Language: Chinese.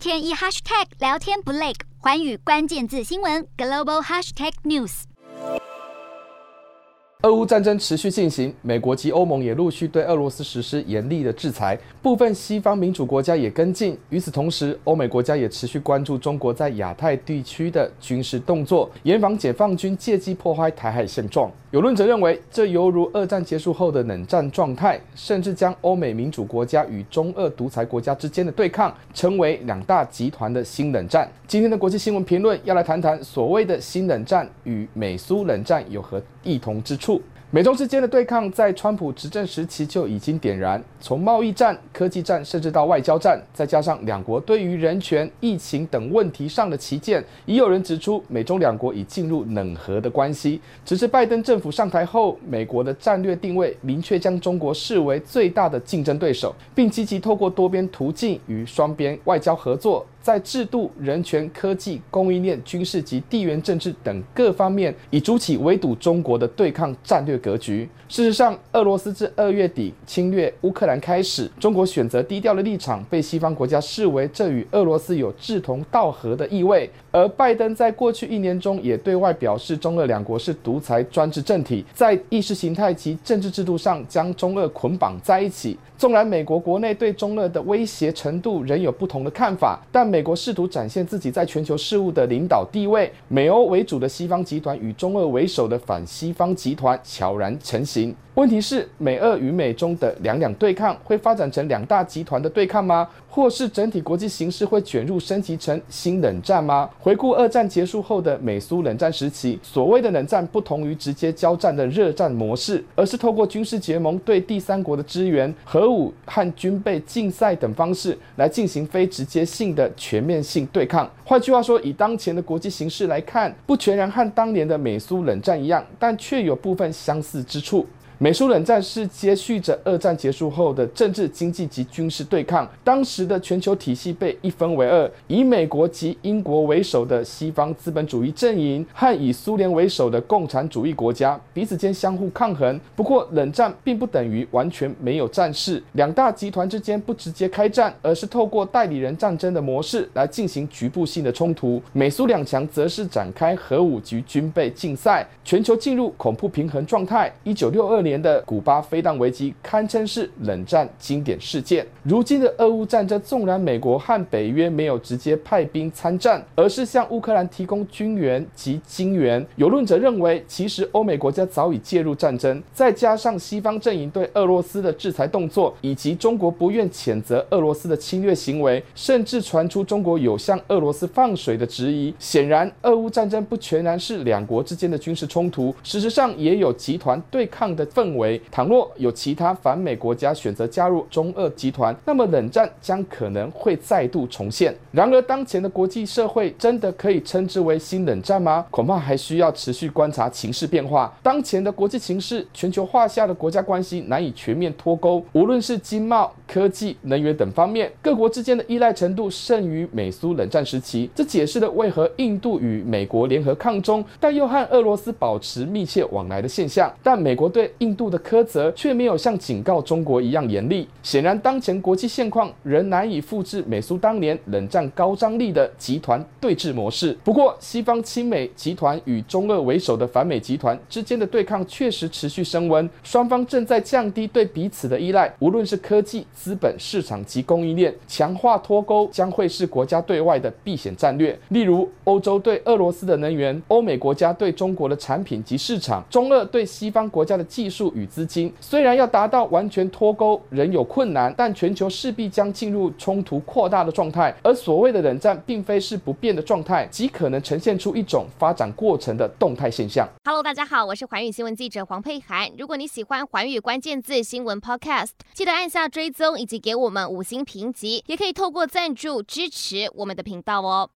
天一 hashtag 聊天不累，寰宇关键字新闻 global hashtag news。俄乌战争持续进行，美国及欧盟也陆续对俄罗斯实施严厉的制裁，部分西方民主国家也跟进。与此同时，欧美国家也持续关注中国在亚太地区的军事动作，严防解放军借机破坏台海现状。有论者认为，这犹如二战结束后的冷战状态，甚至将欧美民主国家与中俄独裁国家之间的对抗称为两大集团的新冷战。今天的国际新闻评论要来谈谈所谓的新冷战与美苏冷战有何异同之处。美中之间的对抗在川普执政时期就已经点燃，从贸易战、科技战，甚至到外交战，再加上两国对于人权、疫情等问题上的旗舰，已有人指出美中两国已进入冷和的关系。只是拜登政府上台后，美国的战略定位明确将中国视为最大的竞争对手，并积极透过多边途径与双边外交合作。在制度、人权、科技、供应链、军事及地缘政治等各方面，以筑起围堵中国的对抗战略格局。事实上，俄罗斯自二月底侵略乌克兰开始，中国选择低调的立场，被西方国家视为这与俄罗斯有志同道合的意味。而拜登在过去一年中也对外表示，中俄两国是独裁专制政体，在意识形态及政治制度上将中俄捆绑在一起。纵然美国国内对中俄的威胁程度仍有不同的看法，但美国试图展现自己在全球事务的领导地位。美欧为主的西方集团与中俄为首的反西方集团悄然成型。问题是，美俄与美中的两两对抗会发展成两大集团的对抗吗？或是整体国际形势会卷入升级成新冷战吗？回顾二战结束后的美苏冷战时期，所谓的冷战不同于直接交战的热战模式，而是透过军事结盟对第三国的支援、核武和军备竞赛等方式来进行非直接性的全面性对抗。换句话说，以当前的国际形势来看，不全然和当年的美苏冷战一样，但却有部分相似之处。美苏冷战是接续着二战结束后的政治、经济及军事对抗。当时的全球体系被一分为二，以美国及英国为首的西方资本主义阵营和以苏联为首的共产主义国家彼此间相互抗衡。不过，冷战并不等于完全没有战事，两大集团之间不直接开战，而是透过代理人战争的模式来进行局部性的冲突。美苏两强则是展开核武及军备竞赛，全球进入恐怖平衡状态。一九六二年。年的古巴飞弹危机堪称是冷战经典事件。如今的俄乌战争，纵然美国和北约没有直接派兵参战，而是向乌克兰提供军援及金援。有论者认为，其实欧美国家早已介入战争，再加上西方阵营对俄罗斯的制裁动作，以及中国不愿谴责俄罗斯的侵略行为，甚至传出中国有向俄罗斯放水的质疑。显然，俄乌战争不全然是两国之间的军事冲突，事实上也有集团对抗的氛围，倘若有其他反美国家选择加入中俄集团，那么冷战将可能会再度重现。然而，当前的国际社会真的可以称之为新冷战吗？恐怕还需要持续观察情势变化。当前的国际情势，全球化下的国家关系难以全面脱钩，无论是经贸、科技、能源等方面，各国之间的依赖程度胜于美苏冷战时期。这解释了为何印度与美国联合抗中，但又和俄罗斯保持密切往来的现象。但美国对印印度的苛责却没有像警告中国一样严厉。显然，当前国际现况仍难以复制美苏当年冷战高张力的集团对峙模式。不过，西方亲美集团与中俄为首的反美集团之间的对抗确实持续升温，双方正在降低对彼此的依赖，无论是科技、资本市场及供应链，强化脱钩将会是国家对外的避险战略。例如，欧洲对俄罗斯的能源，欧美国家对中国的产品及市场，中俄对西方国家的技术。与资金虽然要达到完全脱钩仍有困难，但全球势必将进入冲突扩大的状态。而所谓的冷战，并非是不变的状态，极可能呈现出一种发展过程的动态现象。Hello，大家好，我是寰宇新闻记者黄佩涵。如果你喜欢寰宇关键字新闻 Podcast，记得按下追踪以及给我们五星评级，也可以透过赞助支持我们的频道哦。